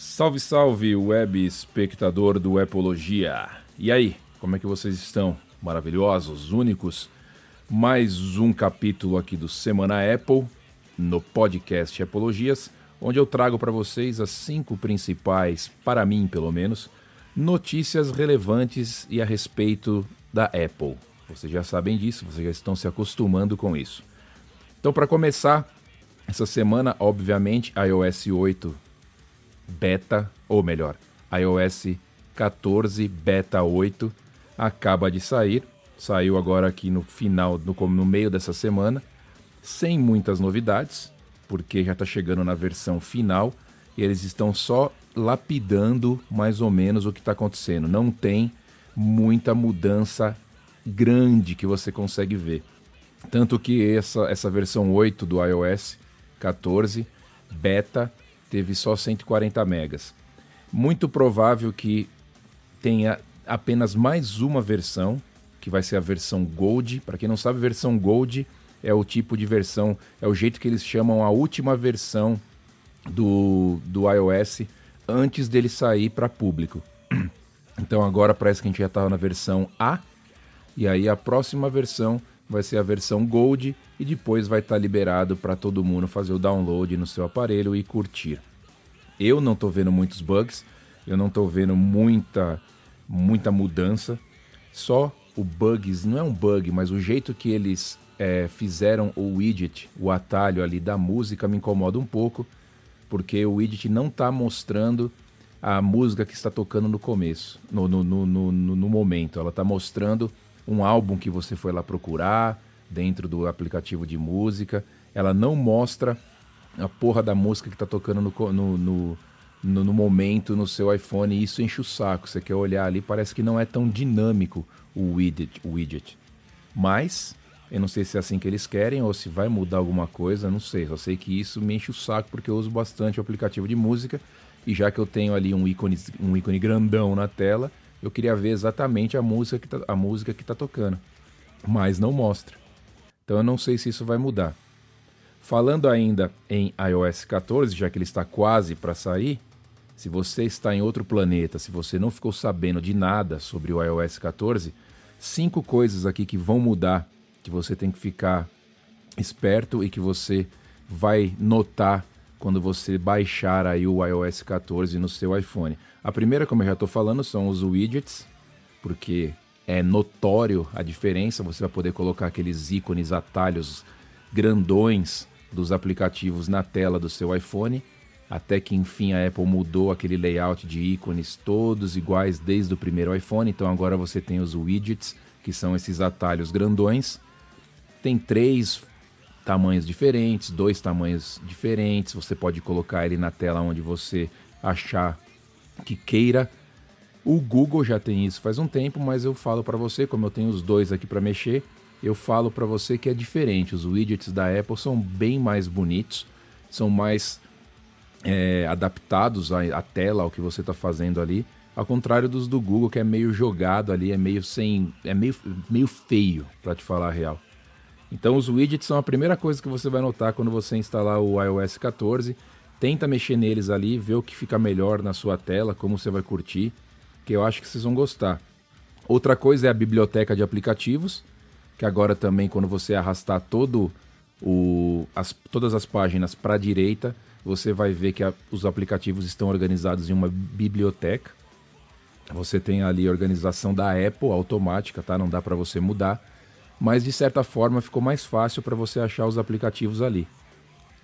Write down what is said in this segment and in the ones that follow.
Salve, salve, web espectador do Epologia. E aí, como é que vocês estão? Maravilhosos, únicos? Mais um capítulo aqui do Semana Apple, no podcast Epologias, onde eu trago para vocês as cinco principais, para mim pelo menos, notícias relevantes e a respeito da Apple. Vocês já sabem disso, vocês já estão se acostumando com isso. Então, para começar, essa semana, obviamente, iOS 8 beta, ou melhor, iOS 14 beta 8 acaba de sair. Saiu agora aqui no final, no, no meio dessa semana, sem muitas novidades, porque já está chegando na versão final e eles estão só lapidando mais ou menos o que está acontecendo. Não tem muita mudança grande que você consegue ver. Tanto que essa, essa versão 8 do iOS 14 beta teve só 140 megas. Muito provável que tenha apenas mais uma versão, que vai ser a versão Gold. Para quem não sabe, versão Gold é o tipo de versão, é o jeito que eles chamam a última versão do, do iOS antes dele sair para público. Então agora parece que a gente já está na versão A, e aí a próxima versão vai ser a versão Gold e depois vai estar tá liberado para todo mundo fazer o download no seu aparelho e curtir. Eu não estou vendo muitos bugs, eu não estou vendo muita muita mudança. Só o bugs, não é um bug, mas o jeito que eles é, fizeram o widget, o atalho ali da música me incomoda um pouco, porque o widget não está mostrando a música que está tocando no começo, no, no, no, no, no momento. Ela está mostrando um álbum que você foi lá procurar dentro do aplicativo de música. Ela não mostra a porra da música que tá tocando no, no, no, no, no momento no seu iPhone e isso enche o saco. Você quer olhar ali, parece que não é tão dinâmico o widget. O widget. Mas, eu não sei se é assim que eles querem ou se vai mudar alguma coisa, não sei. Só sei que isso me enche o saco porque eu uso bastante o aplicativo de música e já que eu tenho ali um ícone, um ícone grandão na tela, eu queria ver exatamente a música que tá, a música que tá tocando. Mas não mostra. Então eu não sei se isso vai mudar. Falando ainda em iOS 14, já que ele está quase para sair, se você está em outro planeta, se você não ficou sabendo de nada sobre o iOS 14, cinco coisas aqui que vão mudar, que você tem que ficar esperto e que você vai notar quando você baixar aí o iOS 14 no seu iPhone. A primeira, como eu já estou falando, são os widgets, porque é notório a diferença. Você vai poder colocar aqueles ícones, atalhos grandões dos aplicativos na tela do seu iPhone, até que enfim a Apple mudou aquele layout de ícones todos iguais desde o primeiro iPhone. Então agora você tem os widgets, que são esses atalhos grandões. Tem três tamanhos diferentes, dois tamanhos diferentes. Você pode colocar ele na tela onde você achar que queira. O Google já tem isso faz um tempo, mas eu falo para você, como eu tenho os dois aqui para mexer, eu falo para você que é diferente. Os widgets da Apple são bem mais bonitos, são mais é, adaptados à, à, tela, ao que você está fazendo ali. Ao contrário dos do Google, que é meio jogado ali, é meio sem. é meio, meio feio, para te falar a real. Então os widgets são a primeira coisa que você vai notar quando você instalar o iOS 14. Tenta mexer neles ali, ver o que fica melhor na sua tela, como você vai curtir, que eu acho que vocês vão gostar. Outra coisa é a biblioteca de aplicativos que agora também quando você arrastar todo o, as, todas as páginas para a direita, você vai ver que a, os aplicativos estão organizados em uma biblioteca. Você tem ali a organização da Apple automática, tá? Não dá para você mudar, mas de certa forma ficou mais fácil para você achar os aplicativos ali.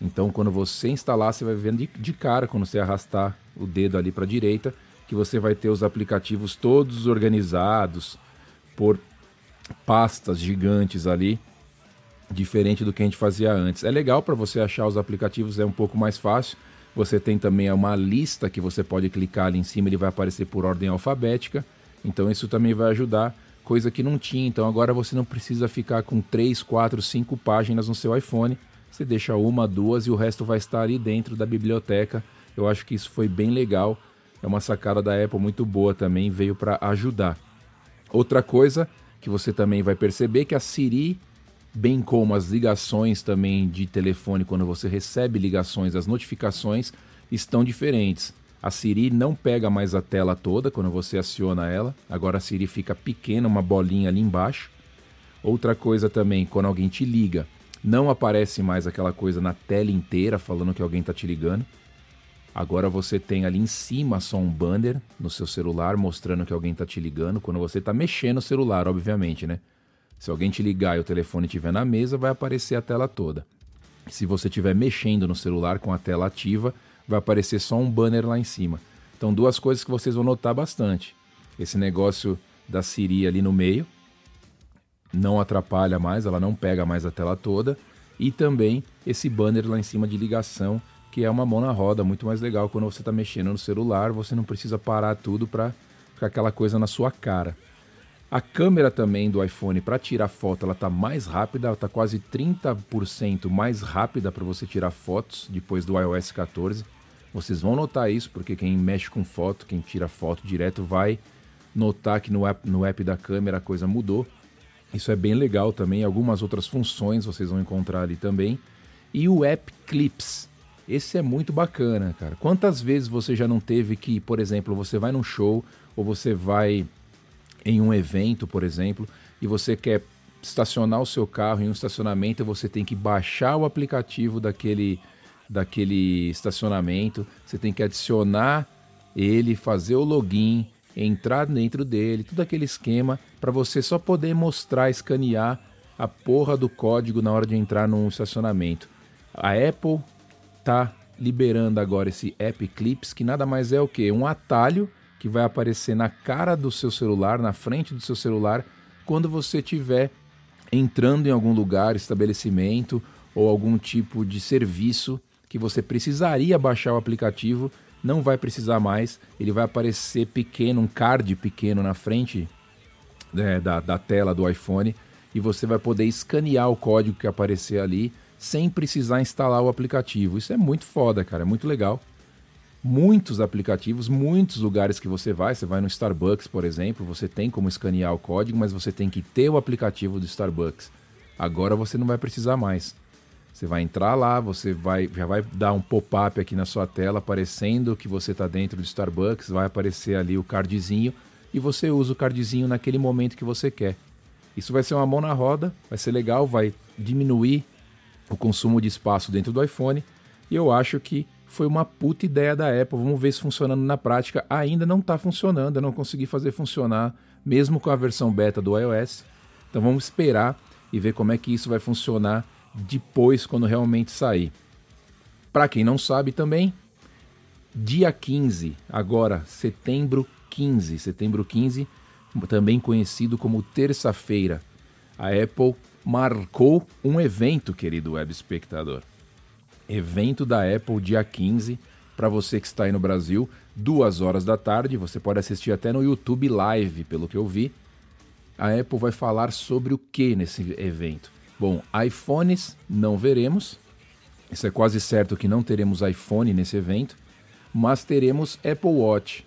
Então, quando você instalar, você vai ver de, de cara, quando você arrastar o dedo ali para a direita, que você vai ter os aplicativos todos organizados por pastas gigantes ali, diferente do que a gente fazia antes. É legal para você achar os aplicativos, é um pouco mais fácil. Você tem também uma lista que você pode clicar ali em cima, ele vai aparecer por ordem alfabética. Então isso também vai ajudar, coisa que não tinha. Então agora você não precisa ficar com 3, 4, 5 páginas no seu iPhone. Você deixa uma, duas e o resto vai estar ali dentro da biblioteca. Eu acho que isso foi bem legal. É uma sacada da Apple muito boa também, veio para ajudar. Outra coisa que você também vai perceber que a Siri, bem como as ligações também de telefone, quando você recebe ligações, as notificações estão diferentes. A Siri não pega mais a tela toda quando você aciona ela. Agora a Siri fica pequena, uma bolinha ali embaixo. Outra coisa também, quando alguém te liga, não aparece mais aquela coisa na tela inteira falando que alguém está te ligando. Agora você tem ali em cima só um banner no seu celular mostrando que alguém está te ligando. Quando você está mexendo o celular, obviamente, né? Se alguém te ligar e o telefone estiver na mesa, vai aparecer a tela toda. Se você estiver mexendo no celular com a tela ativa, vai aparecer só um banner lá em cima. Então, duas coisas que vocês vão notar bastante: esse negócio da Siri ali no meio, não atrapalha mais, ela não pega mais a tela toda. E também esse banner lá em cima de ligação, que é uma mão na roda, muito mais legal quando você está mexendo no celular, você não precisa parar tudo para ficar aquela coisa na sua cara. A câmera também do iPhone para tirar foto, ela está mais rápida, ela está quase 30% mais rápida para você tirar fotos depois do iOS 14. Vocês vão notar isso, porque quem mexe com foto, quem tira foto direto, vai notar que no app, no app da câmera a coisa mudou. Isso é bem legal também. Algumas outras funções vocês vão encontrar ali também. E o App Clips. Esse é muito bacana, cara. Quantas vezes você já não teve que, por exemplo, você vai num show ou você vai em um evento, por exemplo, e você quer estacionar o seu carro em um estacionamento e você tem que baixar o aplicativo daquele, daquele estacionamento, você tem que adicionar ele, fazer o login, entrar dentro dele, tudo aquele esquema para você só poder mostrar, escanear a porra do código na hora de entrar num estacionamento. A Apple tá liberando agora esse App Clips, que nada mais é o que? Um atalho que vai aparecer na cara do seu celular, na frente do seu celular, quando você estiver entrando em algum lugar, estabelecimento ou algum tipo de serviço que você precisaria baixar o aplicativo não vai precisar mais, ele vai aparecer pequeno, um card pequeno na frente é, da, da tela do iPhone e você vai poder escanear o código que aparecer ali sem precisar instalar o aplicativo. Isso é muito foda, cara, é muito legal. Muitos aplicativos, muitos lugares que você vai, você vai no Starbucks, por exemplo, você tem como escanear o código, mas você tem que ter o aplicativo do Starbucks. Agora você não vai precisar mais. Você vai entrar lá, você vai já vai dar um pop-up aqui na sua tela aparecendo que você está dentro do Starbucks, vai aparecer ali o cardzinho e você usa o cardzinho naquele momento que você quer. Isso vai ser uma mão na roda, vai ser legal, vai diminuir o consumo de espaço dentro do iPhone e eu acho que foi uma puta ideia da Apple. Vamos ver se funcionando na prática. Ainda não está funcionando, eu não consegui fazer funcionar mesmo com a versão beta do iOS. Então vamos esperar e ver como é que isso vai funcionar depois, quando realmente sair. Para quem não sabe também, dia 15, agora, setembro 15, setembro 15, também conhecido como terça-feira, a Apple marcou um evento, querido web espectador. Evento da Apple dia 15, para você que está aí no Brasil, duas horas da tarde, você pode assistir até no YouTube Live, pelo que eu vi. A Apple vai falar sobre o que nesse evento? Bom, iPhones não veremos. Isso é quase certo que não teremos iPhone nesse evento, mas teremos Apple Watch.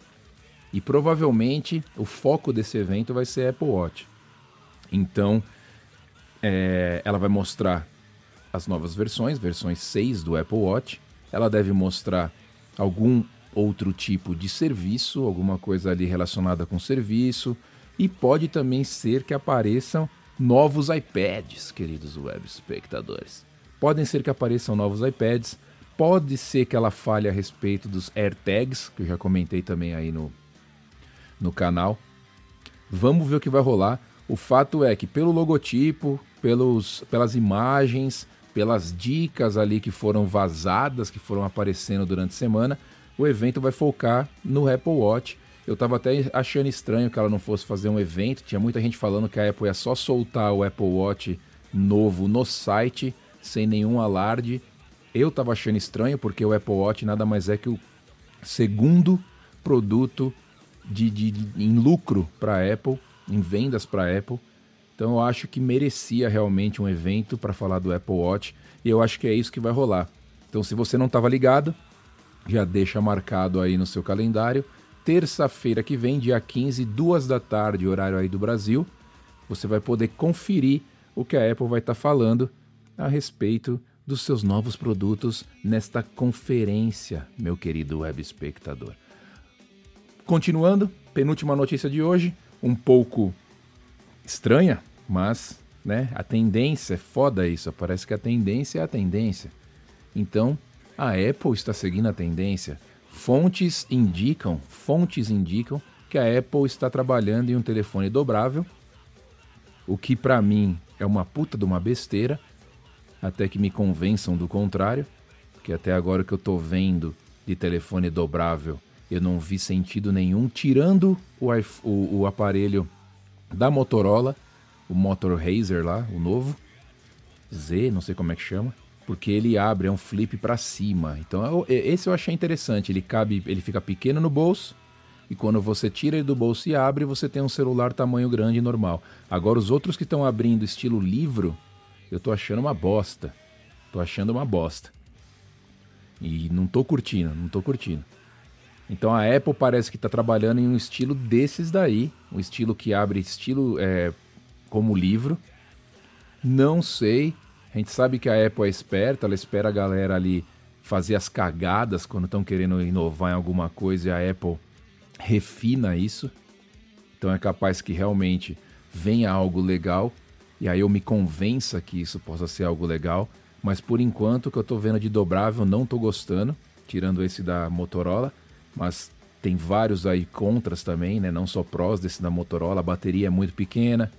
E provavelmente o foco desse evento vai ser Apple Watch. Então, é, ela vai mostrar as novas versões, versões 6 do Apple Watch. Ela deve mostrar algum outro tipo de serviço, alguma coisa ali relacionada com serviço. E pode também ser que apareçam novos iPads, queridos web espectadores. Podem ser que apareçam novos iPads, pode ser que ela fale a respeito dos AirTags, que eu já comentei também aí no, no canal. Vamos ver o que vai rolar. O fato é que pelo logotipo, pelos, pelas imagens, pelas dicas ali que foram vazadas, que foram aparecendo durante a semana, o evento vai focar no Apple Watch eu estava até achando estranho que ela não fosse fazer um evento. Tinha muita gente falando que a Apple ia só soltar o Apple Watch novo no site, sem nenhum alarde. Eu estava achando estranho porque o Apple Watch nada mais é que o segundo produto de, de, de em lucro para a Apple, em vendas para a Apple. Então eu acho que merecia realmente um evento para falar do Apple Watch e eu acho que é isso que vai rolar. Então se você não estava ligado, já deixa marcado aí no seu calendário terça-feira que vem, dia 15, duas da tarde, horário aí do Brasil, você vai poder conferir o que a Apple vai estar tá falando a respeito dos seus novos produtos nesta conferência, meu querido web espectador. continuando, penúltima notícia de hoje, um pouco estranha, mas né, a tendência é foda isso. Parece que a tendência é a tendência. Então, a Apple está seguindo a tendência. Fontes indicam, fontes indicam que a Apple está trabalhando em um telefone dobrável, o que para mim é uma puta de uma besteira, até que me convençam do contrário, que até agora que eu tô vendo de telefone dobrável, eu não vi sentido nenhum, tirando o, o, o aparelho da Motorola, o Motor Razer lá, o novo, Z, não sei como é que chama, porque ele abre, é um flip para cima. Então esse eu achei interessante, ele cabe, ele fica pequeno no bolso, e quando você tira ele do bolso e abre, você tem um celular tamanho grande normal. Agora os outros que estão abrindo estilo livro, eu tô achando uma bosta. Tô achando uma bosta. E não tô curtindo, não tô curtindo. Então a Apple parece que está trabalhando em um estilo desses daí, um estilo que abre estilo é, como livro. Não sei. A gente sabe que a Apple é esperta, ela espera a galera ali fazer as cagadas quando estão querendo inovar em alguma coisa e a Apple refina isso. Então é capaz que realmente venha algo legal e aí eu me convença que isso possa ser algo legal. Mas por enquanto o que eu estou vendo de dobrável não estou gostando, tirando esse da Motorola, mas tem vários aí contras também, né? Não só prós desse da Motorola, a bateria é muito pequena,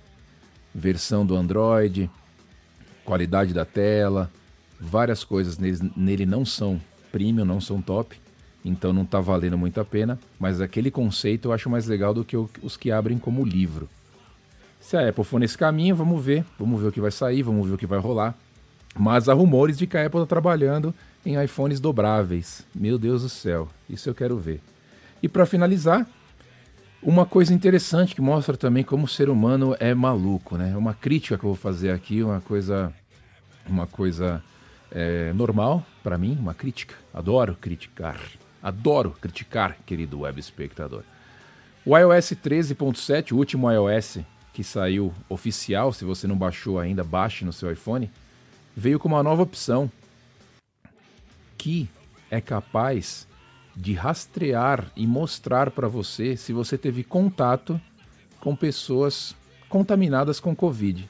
versão do Android, qualidade da tela, várias coisas nele, nele não são premium, não são top. Então não está valendo muito a pena, mas aquele conceito eu acho mais legal do que os que abrem como livro. Se a Apple for nesse caminho, vamos ver, vamos ver o que vai sair, vamos ver o que vai rolar. Mas há rumores de que a Apple está trabalhando em iPhones dobráveis. Meu Deus do céu, isso eu quero ver. E para finalizar, uma coisa interessante que mostra também como o ser humano é maluco, né? Uma crítica que eu vou fazer aqui, uma coisa, uma coisa é, normal para mim, uma crítica. Adoro criticar. Adoro criticar, querido web espectador. O iOS 13.7, o último iOS que saiu oficial, se você não baixou ainda, baixe no seu iPhone, veio com uma nova opção que é capaz de rastrear e mostrar para você se você teve contato com pessoas contaminadas com Covid.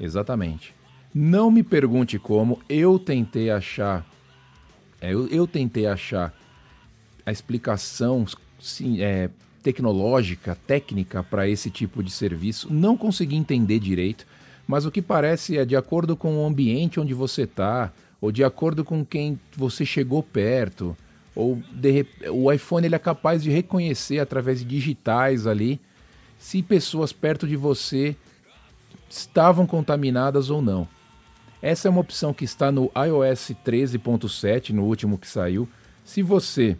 Exatamente. Não me pergunte como, eu tentei achar, é, eu, eu tentei achar a explicação sim, é, tecnológica, técnica para esse tipo de serviço. Não consegui entender direito, mas o que parece é de acordo com o ambiente onde você está, ou de acordo com quem você chegou perto, ou de, o iPhone ele é capaz de reconhecer através de digitais ali se pessoas perto de você estavam contaminadas ou não. Essa é uma opção que está no iOS 13.7, no último que saiu. Se você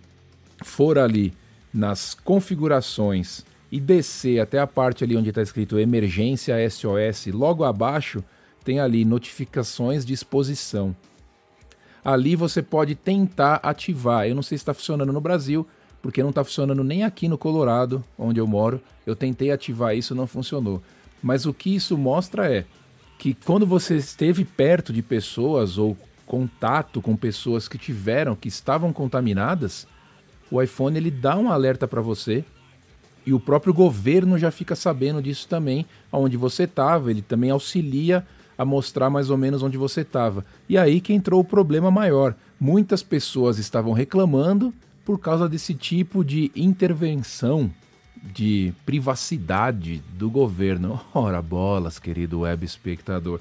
for ali nas configurações e descer até a parte ali onde está escrito emergência SOS, logo abaixo tem ali notificações de exposição. Ali você pode tentar ativar. Eu não sei se está funcionando no Brasil, porque não está funcionando nem aqui no Colorado, onde eu moro. Eu tentei ativar isso, não funcionou. Mas o que isso mostra é que quando você esteve perto de pessoas ou contato com pessoas que tiveram, que estavam contaminadas, o iPhone ele dá um alerta para você e o próprio governo já fica sabendo disso também, aonde você estava, ele também auxilia a mostrar mais ou menos onde você estava. E aí que entrou o problema maior. Muitas pessoas estavam reclamando por causa desse tipo de intervenção de privacidade do governo. Ora bolas, querido web espectador.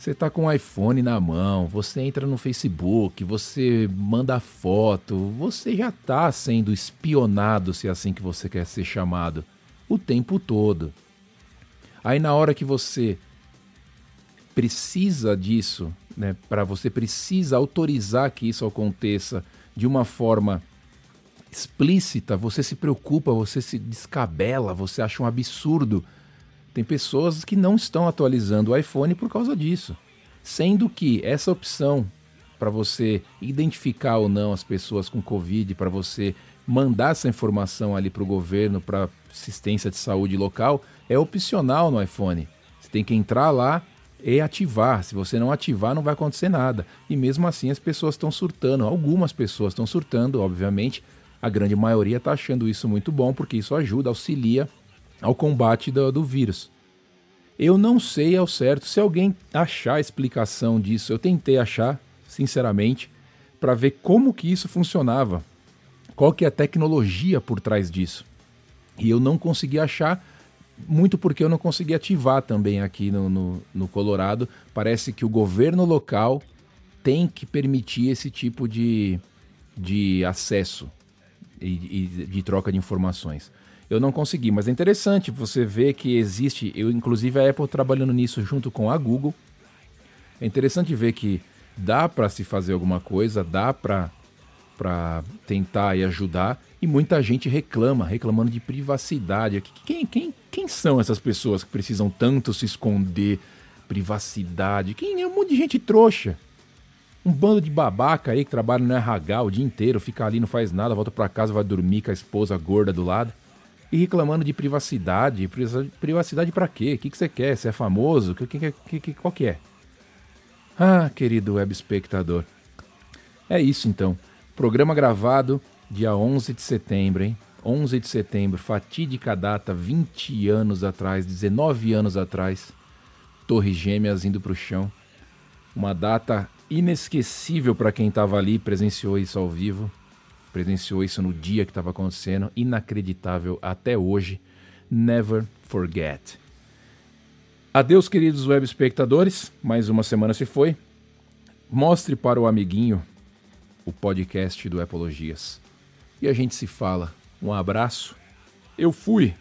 Você está com o iPhone na mão, você entra no Facebook, você manda foto, você já está sendo espionado, se é assim que você quer ser chamado, o tempo todo. Aí na hora que você precisa disso, né, para você precisa autorizar que isso aconteça de uma forma explícita, você se preocupa, você se descabela, você acha um absurdo tem pessoas que não estão atualizando o iPhone por causa disso. Sendo que essa opção para você identificar ou não as pessoas com Covid, para você mandar essa informação ali para o governo, para assistência de saúde local, é opcional no iPhone. Você tem que entrar lá e ativar. Se você não ativar, não vai acontecer nada. E mesmo assim as pessoas estão surtando. Algumas pessoas estão surtando, obviamente, A grande maioria está achando isso muito bom porque isso ajuda, auxilia ao combate do, do vírus. Eu não sei ao certo se alguém achar a explicação disso. Eu tentei achar, sinceramente, para ver como que isso funcionava. Qual que é a tecnologia por trás disso. E eu não consegui achar, muito porque eu não consegui ativar também aqui no, no, no Colorado. Parece que o governo local tem que permitir esse tipo de, de acesso e, e de troca de informações. Eu não consegui, mas é interessante você ver que existe, eu inclusive a Apple trabalhando nisso junto com a Google. É interessante ver que dá para se fazer alguma coisa, dá para para tentar e ajudar, e muita gente reclama, reclamando de privacidade. Quem, quem, quem são essas pessoas que precisam tanto se esconder? Privacidade. Quem é um monte de gente trouxa. Um bando de babaca aí que trabalha no RH o dia inteiro, fica ali, não faz nada, volta para casa, vai dormir com a esposa gorda do lado. E reclamando de privacidade. Privacidade para quê? O que, que você quer? Você é famoso? Que, que, que, qual que é? Ah, querido web espectador. É isso então. Programa gravado dia 11 de setembro, hein? 11 de setembro, fatídica data, 20 anos atrás, 19 anos atrás. Torres Gêmeas indo para o chão. Uma data inesquecível para quem estava ali, presenciou isso ao vivo, presenciou isso no dia que estava acontecendo, inacreditável até hoje. Never forget. Adeus, queridos web espectadores. Mais uma semana se foi. Mostre para o amiguinho o podcast do Epologias. E a gente se fala. Um abraço. Eu fui.